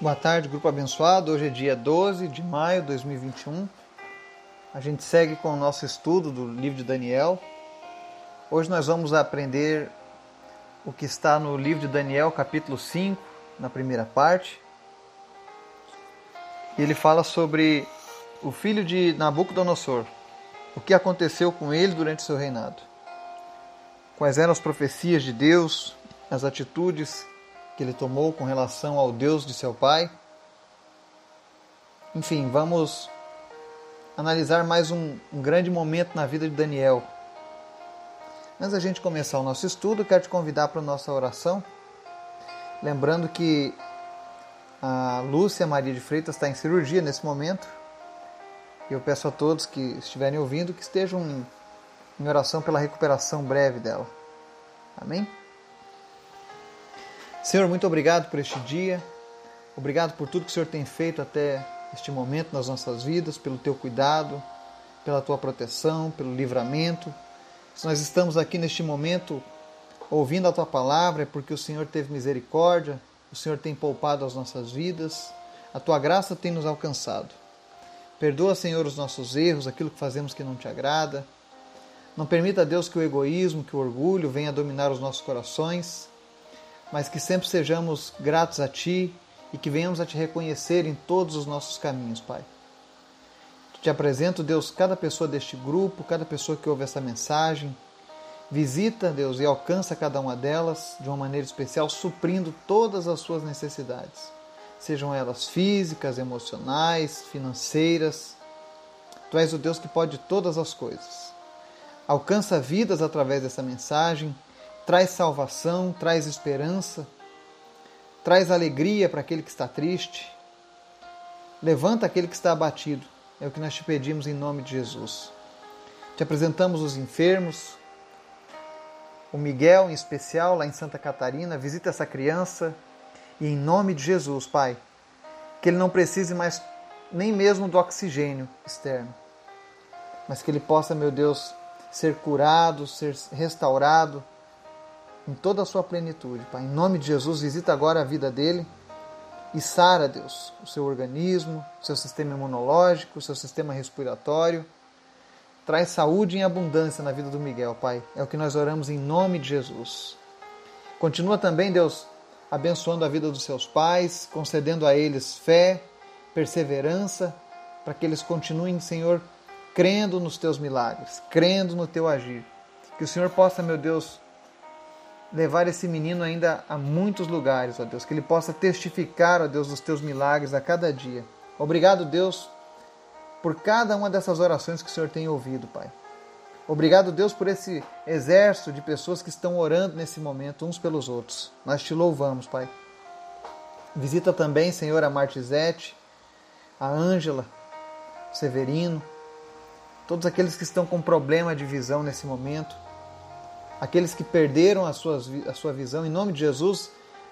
Boa tarde, grupo abençoado. Hoje é dia 12 de maio de 2021. A gente segue com o nosso estudo do livro de Daniel. Hoje nós vamos aprender o que está no livro de Daniel, capítulo 5, na primeira parte. Ele fala sobre o filho de Nabucodonosor, o que aconteceu com ele durante seu reinado. Quais eram as profecias de Deus, as atitudes que ele tomou com relação ao Deus de seu pai. Enfim, vamos analisar mais um, um grande momento na vida de Daniel. Antes da gente começar o nosso estudo, quero te convidar para a nossa oração. Lembrando que a Lúcia Maria de Freitas está em cirurgia nesse momento. E eu peço a todos que estiverem ouvindo que estejam em, em oração pela recuperação breve dela. Amém? Senhor, muito obrigado por este dia. Obrigado por tudo que o Senhor tem feito até este momento nas nossas vidas, pelo teu cuidado, pela tua proteção, pelo livramento. Se nós estamos aqui neste momento ouvindo a tua palavra, é porque o Senhor teve misericórdia, o Senhor tem poupado as nossas vidas, a tua graça tem nos alcançado. Perdoa, Senhor, os nossos erros, aquilo que fazemos que não te agrada. Não permita, Deus, que o egoísmo, que o orgulho venha dominar os nossos corações mas que sempre sejamos gratos a Ti e que venhamos a Te reconhecer em todos os nossos caminhos, Pai. Te apresento, Deus, cada pessoa deste grupo, cada pessoa que ouve essa mensagem. Visita, Deus, e alcança cada uma delas de uma maneira especial, suprindo todas as suas necessidades, sejam elas físicas, emocionais, financeiras. Tu és o Deus que pode todas as coisas. Alcança vidas através dessa mensagem traz salvação, traz esperança, traz alegria para aquele que está triste, levanta aquele que está abatido. É o que nós te pedimos em nome de Jesus. Te apresentamos os enfermos, o Miguel em especial, lá em Santa Catarina. Visita essa criança e em nome de Jesus, Pai, que ele não precise mais nem mesmo do oxigênio externo, mas que ele possa, meu Deus, ser curado, ser restaurado em toda a sua plenitude. Pai, em nome de Jesus, visita agora a vida dele e sara, Deus, o seu organismo, o seu sistema imunológico, o seu sistema respiratório. Traz saúde em abundância na vida do Miguel, Pai. É o que nós oramos em nome de Jesus. Continua também, Deus, abençoando a vida dos seus pais, concedendo a eles fé, perseverança, para que eles continuem, Senhor, crendo nos teus milagres, crendo no teu agir. Que o Senhor possa, meu Deus, levar esse menino ainda a muitos lugares, ó Deus, que ele possa testificar, ó Deus, dos teus milagres a cada dia. Obrigado, Deus, por cada uma dessas orações que o Senhor tem ouvido, Pai. Obrigado, Deus, por esse exército de pessoas que estão orando nesse momento uns pelos outros. Nós te louvamos, Pai. Visita também, Senhor, a Martizete, a Ângela, Severino, todos aqueles que estão com problema de visão nesse momento aqueles que perderam a, suas, a sua visão, em nome de Jesus,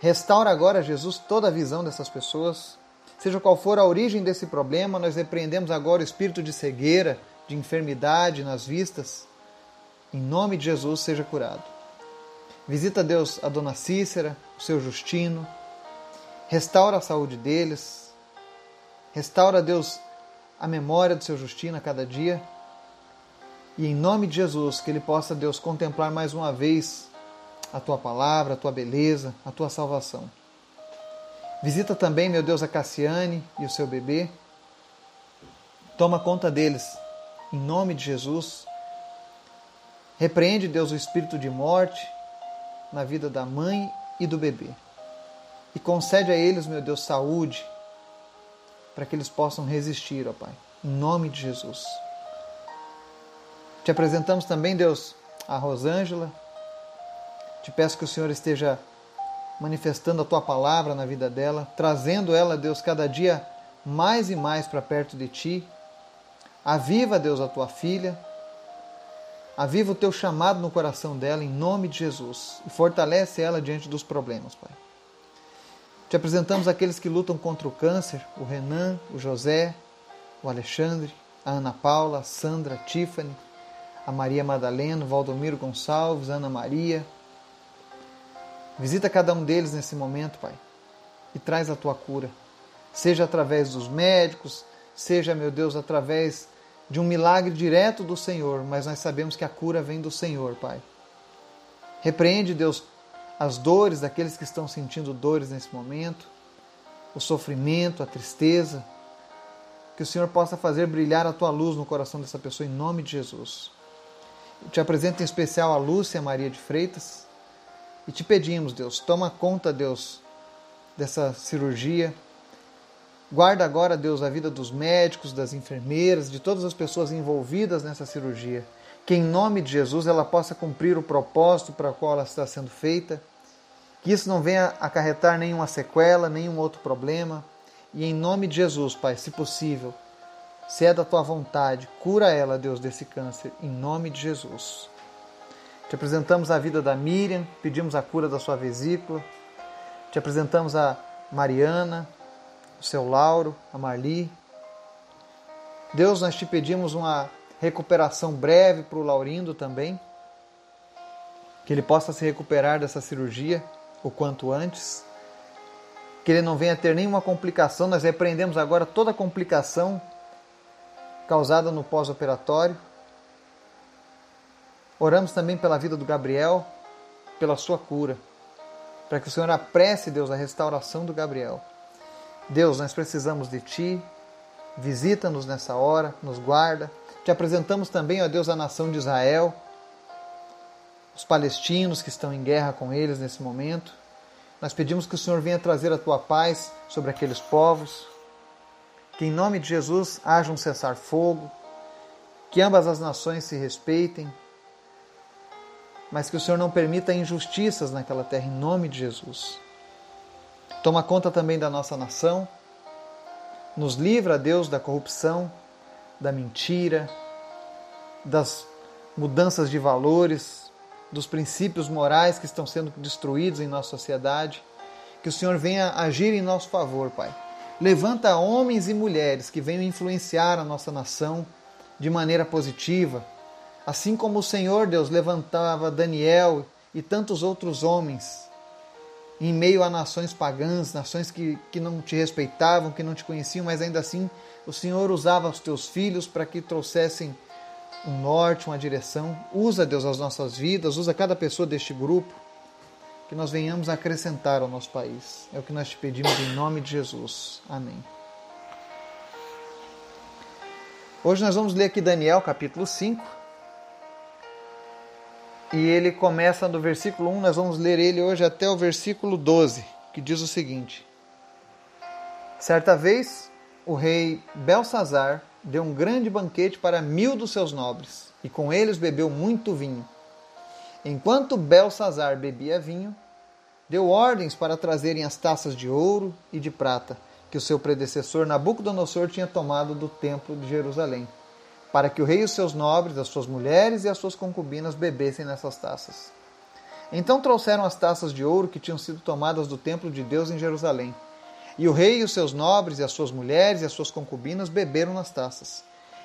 restaura agora, Jesus, toda a visão dessas pessoas. Seja qual for a origem desse problema, nós repreendemos agora o espírito de cegueira, de enfermidade nas vistas. Em nome de Jesus, seja curado. Visita, Deus, a dona Cícera, o seu Justino. Restaura a saúde deles. Restaura, Deus, a memória do seu Justino a cada dia. E em nome de Jesus, que ele possa, Deus, contemplar mais uma vez a tua palavra, a tua beleza, a tua salvação. Visita também, meu Deus, a Cassiane e o seu bebê. Toma conta deles, em nome de Jesus. Repreende, Deus, o espírito de morte na vida da mãe e do bebê. E concede a eles, meu Deus, saúde, para que eles possam resistir, ó Pai. Em nome de Jesus. Te apresentamos também, Deus, a Rosângela. Te peço que o Senhor esteja manifestando a tua palavra na vida dela, trazendo ela, Deus, cada dia mais e mais para perto de ti. Aviva, Deus, a tua filha. Aviva o teu chamado no coração dela, em nome de Jesus. E fortalece ela diante dos problemas, Pai. Te apresentamos aqueles que lutam contra o câncer: o Renan, o José, o Alexandre, a Ana Paula, a Sandra, a Tiffany a Maria Madalena, Valdomiro Gonçalves, Ana Maria. Visita cada um deles nesse momento, Pai, e traz a tua cura. seja através dos médicos, seja, meu Deus, através de um milagre direto do Senhor, mas nós sabemos que a cura vem do Senhor, Pai. Repreende, Deus, as dores daqueles que estão sentindo dores nesse momento, o sofrimento, a tristeza. Que o Senhor possa fazer brilhar a tua luz no coração dessa pessoa em nome de Jesus. Te apresento em especial a Lúcia Maria de Freitas e te pedimos, Deus, toma conta, Deus, dessa cirurgia. Guarda agora, Deus, a vida dos médicos, das enfermeiras, de todas as pessoas envolvidas nessa cirurgia. Que em nome de Jesus ela possa cumprir o propósito para o qual ela está sendo feita. Que isso não venha acarretar nenhuma sequela, nenhum outro problema. E em nome de Jesus, Pai, se possível, se é da tua vontade, cura ela, Deus, desse câncer, em nome de Jesus. Te apresentamos a vida da Miriam, pedimos a cura da sua vesícula. Te apresentamos a Mariana, o seu Lauro, a Marli. Deus, nós te pedimos uma recuperação breve para o Laurindo também. Que ele possa se recuperar dessa cirurgia o quanto antes. Que ele não venha ter nenhuma complicação. Nós repreendemos agora toda complicação causada no pós-operatório. Oramos também pela vida do Gabriel, pela sua cura, para que o Senhor apresse, Deus, a restauração do Gabriel. Deus, nós precisamos de Ti, visita-nos nessa hora, nos guarda. Te apresentamos também, ó Deus, a nação de Israel, os palestinos que estão em guerra com eles nesse momento. Nós pedimos que o Senhor venha trazer a Tua paz sobre aqueles povos, que em nome de Jesus haja um cessar-fogo, que ambas as nações se respeitem, mas que o Senhor não permita injustiças naquela terra, em nome de Jesus. Toma conta também da nossa nação, nos livra, Deus, da corrupção, da mentira, das mudanças de valores, dos princípios morais que estão sendo destruídos em nossa sociedade. Que o Senhor venha agir em nosso favor, Pai Levanta homens e mulheres que venham influenciar a nossa nação de maneira positiva, assim como o Senhor Deus levantava Daniel e tantos outros homens em meio a nações pagãs, nações que, que não te respeitavam, que não te conheciam, mas ainda assim o Senhor usava os teus filhos para que trouxessem um norte, uma direção. Usa, Deus, as nossas vidas, usa cada pessoa deste grupo que nós venhamos acrescentar ao nosso país. É o que nós te pedimos em nome de Jesus. Amém. Hoje nós vamos ler aqui Daniel capítulo 5. E ele começa no versículo 1, nós vamos ler ele hoje até o versículo 12, que diz o seguinte: Certa vez, o rei Belsazar deu um grande banquete para mil dos seus nobres, e com eles bebeu muito vinho. Enquanto Belsazar bebia vinho, deu ordens para trazerem as taças de ouro e de prata que o seu predecessor Nabucodonosor tinha tomado do templo de Jerusalém, para que o rei e os seus nobres, as suas mulheres e as suas concubinas bebessem nessas taças. Então trouxeram as taças de ouro que tinham sido tomadas do templo de Deus em Jerusalém. E o rei e os seus nobres e as suas mulheres e as suas concubinas beberam nas taças.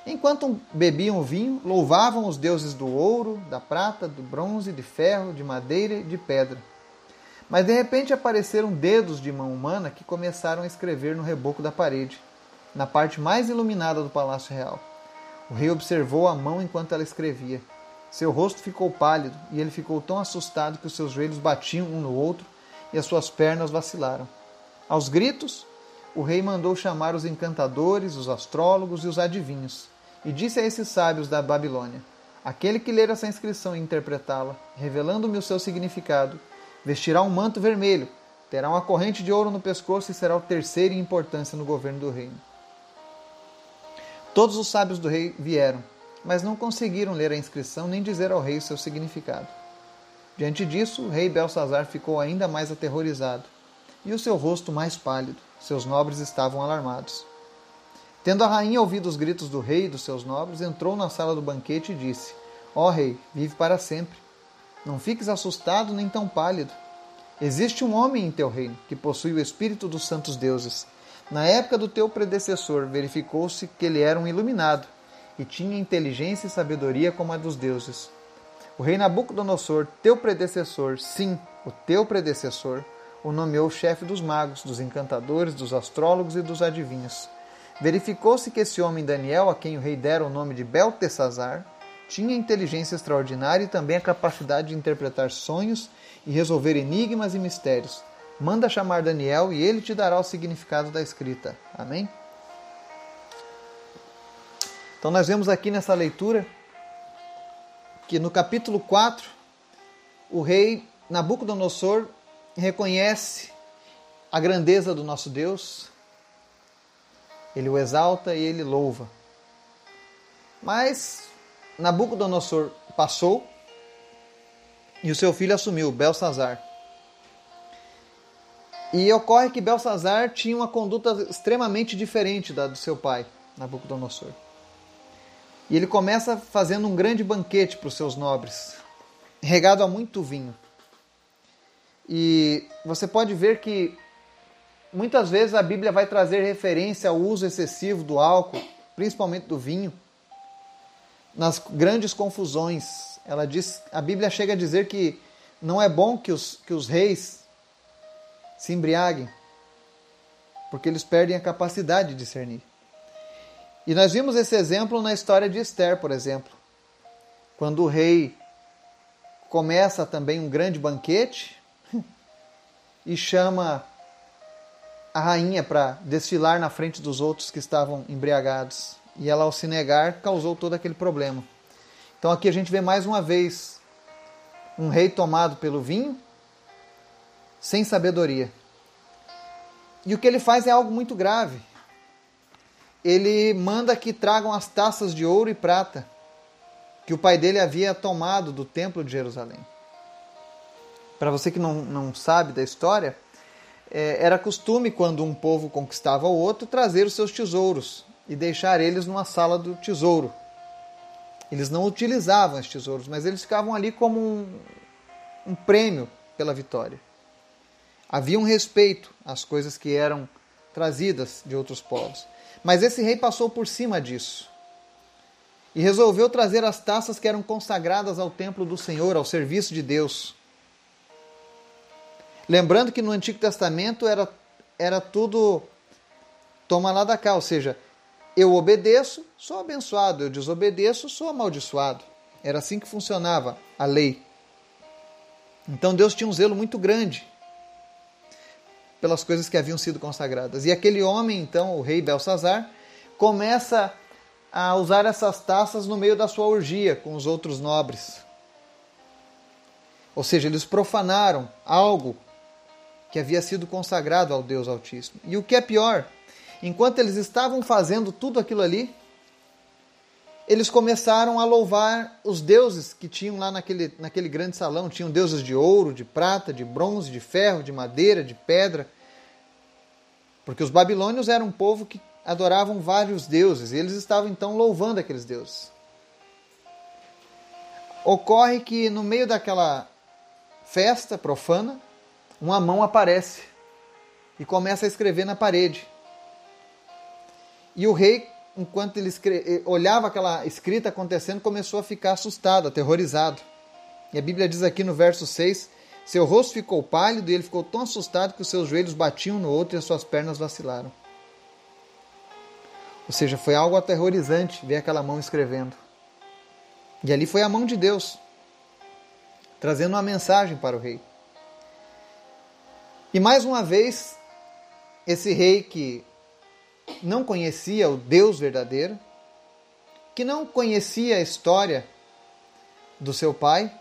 Enquanto bebiam vinho, louvavam os deuses do ouro, da prata, do bronze, de ferro, de madeira e de pedra. Mas de repente apareceram dedos de mão humana que começaram a escrever no reboco da parede, na parte mais iluminada do palácio real. O rei observou a mão enquanto ela escrevia. Seu rosto ficou pálido e ele ficou tão assustado que os seus joelhos batiam um no outro e as suas pernas vacilaram. Aos gritos, o rei mandou chamar os encantadores, os astrólogos e os adivinhos e disse a esses sábios da Babilônia: Aquele que ler essa inscrição e interpretá-la, revelando-me o seu significado, vestirá um manto vermelho, terá uma corrente de ouro no pescoço e será o terceiro em importância no governo do reino. Todos os sábios do rei vieram, mas não conseguiram ler a inscrição nem dizer ao rei o seu significado. Diante disso, o rei Belsazar ficou ainda mais aterrorizado e o seu rosto mais pálido. Seus nobres estavam alarmados. Tendo a rainha ouvido os gritos do rei e dos seus nobres, entrou na sala do banquete e disse: Ó oh, rei, vive para sempre. Não fiques assustado nem tão pálido. Existe um homem em teu reino que possui o espírito dos santos deuses. Na época do teu predecessor, verificou-se que ele era um iluminado e tinha inteligência e sabedoria como a dos deuses. O rei Nabucodonosor, teu predecessor, sim, o teu predecessor, o nomeou chefe dos magos, dos encantadores, dos astrólogos e dos adivinhos. Verificou-se que esse homem Daniel, a quem o rei dera o nome de Beltesazar, tinha inteligência extraordinária e também a capacidade de interpretar sonhos e resolver enigmas e mistérios. Manda chamar Daniel e ele te dará o significado da escrita. Amém? Então, nós vemos aqui nessa leitura que no capítulo 4, o rei Nabucodonosor reconhece a grandeza do nosso Deus, ele o exalta e ele louva. Mas Nabucodonosor passou e o seu filho assumiu, Belsazar. E ocorre que Belsazar tinha uma conduta extremamente diferente da do seu pai, Nabucodonosor. E ele começa fazendo um grande banquete para os seus nobres, regado a muito vinho. E você pode ver que muitas vezes a Bíblia vai trazer referência ao uso excessivo do álcool, principalmente do vinho, nas grandes confusões. Ela diz, a Bíblia chega a dizer que não é bom que os, que os reis se embriaguem, porque eles perdem a capacidade de discernir. E nós vimos esse exemplo na história de Esther, por exemplo. Quando o rei começa também um grande banquete e chama a rainha para desfilar na frente dos outros que estavam embriagados. E ela, ao se negar, causou todo aquele problema. Então aqui a gente vê mais uma vez um rei tomado pelo vinho, sem sabedoria. E o que ele faz é algo muito grave ele manda que tragam as taças de ouro e prata que o pai dele havia tomado do templo de Jerusalém. Para você que não, não sabe da história, era costume, quando um povo conquistava o outro, trazer os seus tesouros e deixar eles numa sala do tesouro. Eles não utilizavam os tesouros, mas eles ficavam ali como um, um prêmio pela vitória. Havia um respeito às coisas que eram trazidas de outros povos. Mas esse rei passou por cima disso e resolveu trazer as taças que eram consagradas ao templo do Senhor, ao serviço de Deus. Lembrando que no Antigo Testamento era, era tudo toma lá da cá, ou seja, eu obedeço, sou abençoado, eu desobedeço, sou amaldiçoado. Era assim que funcionava a lei. Então Deus tinha um zelo muito grande pelas coisas que haviam sido consagradas. E aquele homem, então, o rei Belsazar, começa a usar essas taças no meio da sua orgia com os outros nobres. Ou seja, eles profanaram algo que havia sido consagrado ao Deus Altíssimo. E o que é pior, enquanto eles estavam fazendo tudo aquilo ali, eles começaram a louvar os deuses que tinham lá naquele, naquele grande salão. Tinham deuses de ouro, de prata, de bronze, de ferro, de madeira, de pedra. Porque os babilônios eram um povo que adoravam vários deuses e eles estavam então louvando aqueles deuses. Ocorre que no meio daquela festa profana, uma mão aparece e começa a escrever na parede. E o rei, enquanto ele escre... olhava aquela escrita acontecendo, começou a ficar assustado, aterrorizado. E a Bíblia diz aqui no verso 6 seu rosto ficou pálido e ele ficou tão assustado que os seus joelhos batiam no outro e as suas pernas vacilaram. Ou seja, foi algo aterrorizante ver aquela mão escrevendo. E ali foi a mão de Deus, trazendo uma mensagem para o rei. E mais uma vez, esse rei que não conhecia o Deus verdadeiro, que não conhecia a história do seu pai,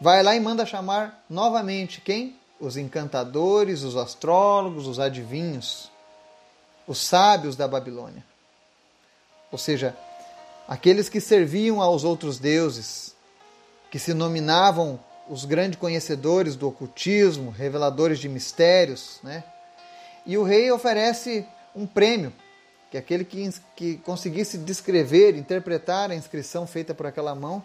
vai lá e manda chamar novamente quem? Os encantadores, os astrólogos, os adivinhos, os sábios da Babilônia. Ou seja, aqueles que serviam aos outros deuses, que se nominavam os grandes conhecedores do ocultismo, reveladores de mistérios, né? E o rei oferece um prêmio, que é aquele que, que conseguisse descrever, interpretar a inscrição feita por aquela mão,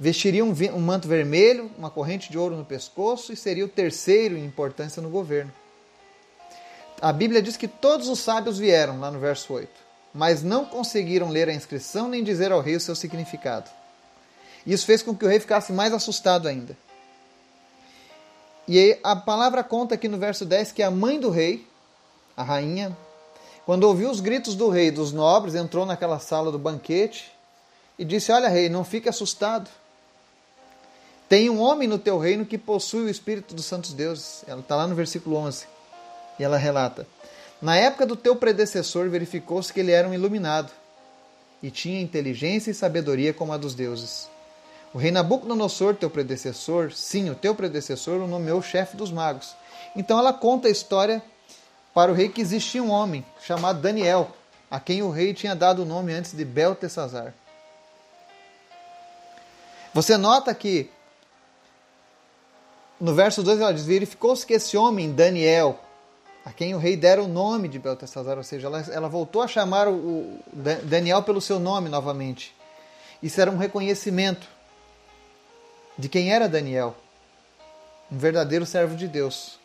Vestiria um, um manto vermelho, uma corrente de ouro no pescoço e seria o terceiro em importância no governo. A Bíblia diz que todos os sábios vieram, lá no verso 8, mas não conseguiram ler a inscrição nem dizer ao rei o seu significado. Isso fez com que o rei ficasse mais assustado ainda. E aí a palavra conta aqui no verso 10 que a mãe do rei, a rainha, quando ouviu os gritos do rei e dos nobres, entrou naquela sala do banquete e disse: Olha, rei, não fique assustado. Tem um homem no teu reino que possui o espírito dos santos deuses. Ela está lá no versículo 11. E ela relata: Na época do teu predecessor, verificou-se que ele era um iluminado e tinha inteligência e sabedoria como a dos deuses. O rei Nabucodonosor, teu predecessor, sim, o teu predecessor, o nomeou chefe dos magos. Então ela conta a história para o rei que existia um homem chamado Daniel, a quem o rei tinha dado o nome antes de Beltesazar. Você nota que no verso 2 ela diz: Verificou-se que esse homem, Daniel, a quem o rei dera o nome de Beltesazar, ou seja, ela, ela voltou a chamar o, o Daniel pelo seu nome novamente. Isso era um reconhecimento de quem era Daniel, um verdadeiro servo de Deus.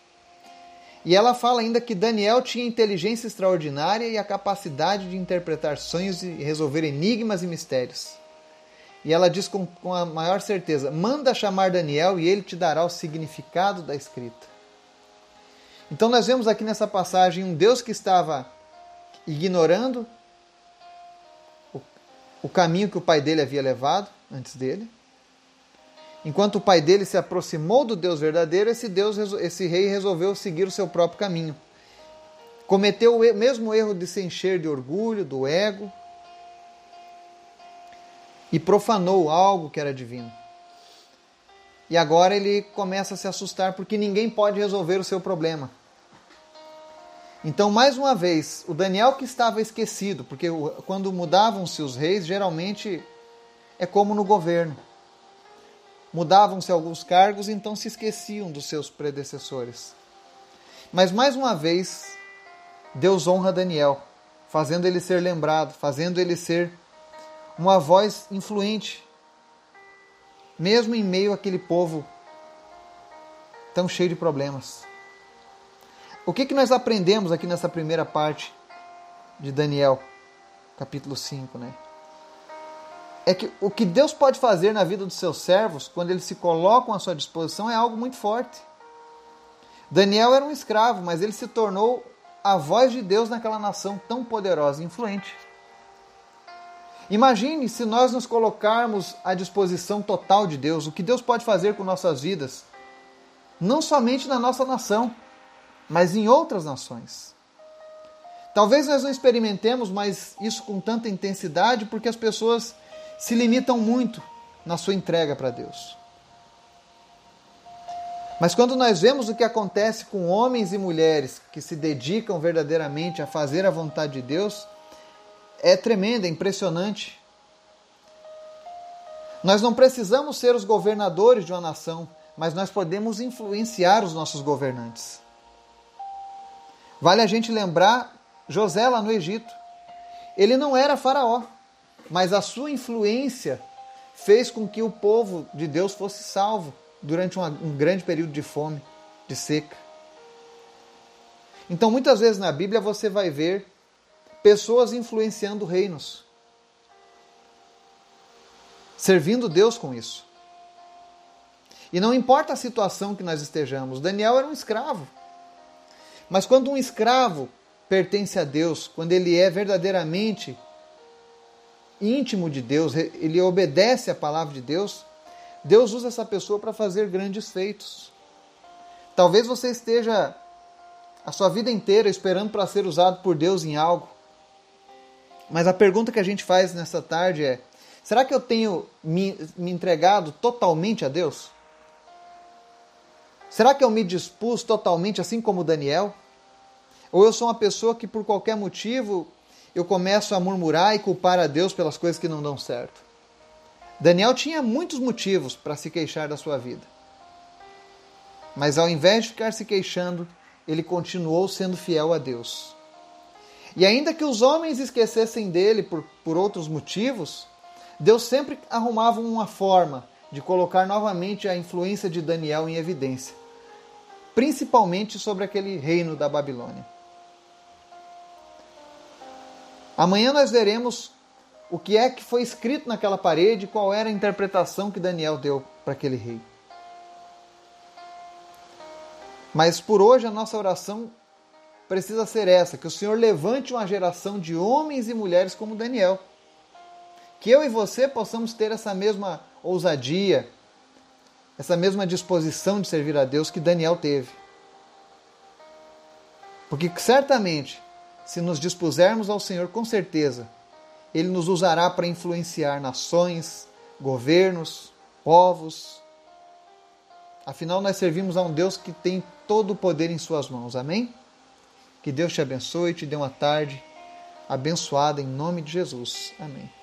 E ela fala ainda que Daniel tinha inteligência extraordinária e a capacidade de interpretar sonhos e resolver enigmas e mistérios. E ela diz com, com a maior certeza: manda chamar Daniel e ele te dará o significado da escrita. Então nós vemos aqui nessa passagem um Deus que estava ignorando o, o caminho que o pai dele havia levado antes dele. Enquanto o pai dele se aproximou do Deus verdadeiro, esse Deus, esse rei resolveu seguir o seu próprio caminho. Cometeu o mesmo erro de se encher de orgulho, do ego, e profanou algo que era divino. E agora ele começa a se assustar porque ninguém pode resolver o seu problema. Então, mais uma vez, o Daniel que estava esquecido, porque quando mudavam-se os reis, geralmente é como no governo. Mudavam-se alguns cargos, então se esqueciam dos seus predecessores. Mas mais uma vez, Deus honra Daniel, fazendo ele ser lembrado, fazendo ele ser uma voz influente, mesmo em meio àquele povo tão cheio de problemas. O que, que nós aprendemos aqui nessa primeira parte de Daniel, capítulo 5, né? É que o que Deus pode fazer na vida dos seus servos, quando eles se colocam à sua disposição, é algo muito forte. Daniel era um escravo, mas ele se tornou a voz de Deus naquela nação tão poderosa e influente. Imagine se nós nos colocarmos à disposição total de Deus, o que Deus pode fazer com nossas vidas, não somente na nossa nação, mas em outras nações. Talvez nós não experimentemos mais isso com tanta intensidade porque as pessoas se limitam muito na sua entrega para Deus. Mas quando nós vemos o que acontece com homens e mulheres que se dedicam verdadeiramente a fazer a vontade de Deus, é tremenda, é impressionante. Nós não precisamos ser os governadores de uma nação, mas nós podemos influenciar os nossos governantes. Vale a gente lembrar José lá no Egito. Ele não era faraó, mas a sua influência fez com que o povo de Deus fosse salvo durante uma, um grande período de fome, de seca. Então, muitas vezes na Bíblia você vai ver pessoas influenciando reinos, servindo Deus com isso. E não importa a situação que nós estejamos, Daniel era um escravo. Mas quando um escravo pertence a Deus, quando ele é verdadeiramente íntimo de Deus, ele obedece à palavra de Deus, Deus usa essa pessoa para fazer grandes feitos. Talvez você esteja a sua vida inteira esperando para ser usado por Deus em algo. Mas a pergunta que a gente faz nessa tarde é: será que eu tenho me, me entregado totalmente a Deus? Será que eu me dispus totalmente assim como Daniel? Ou eu sou uma pessoa que por qualquer motivo eu começo a murmurar e culpar a Deus pelas coisas que não dão certo? Daniel tinha muitos motivos para se queixar da sua vida. Mas ao invés de ficar se queixando, ele continuou sendo fiel a Deus. E ainda que os homens esquecessem dele por, por outros motivos, Deus sempre arrumava uma forma de colocar novamente a influência de Daniel em evidência, principalmente sobre aquele reino da Babilônia. Amanhã nós veremos o que é que foi escrito naquela parede, qual era a interpretação que Daniel deu para aquele rei. Mas por hoje a nossa oração precisa ser essa: que o Senhor levante uma geração de homens e mulheres como Daniel. Que eu e você possamos ter essa mesma ousadia, essa mesma disposição de servir a Deus que Daniel teve. Porque certamente, se nos dispusermos ao Senhor, com certeza, Ele nos usará para influenciar nações, governos, povos. Afinal, nós servimos a um Deus que tem todo o poder em Suas mãos. Amém? Que Deus te abençoe e te dê uma tarde abençoada em nome de Jesus. Amém.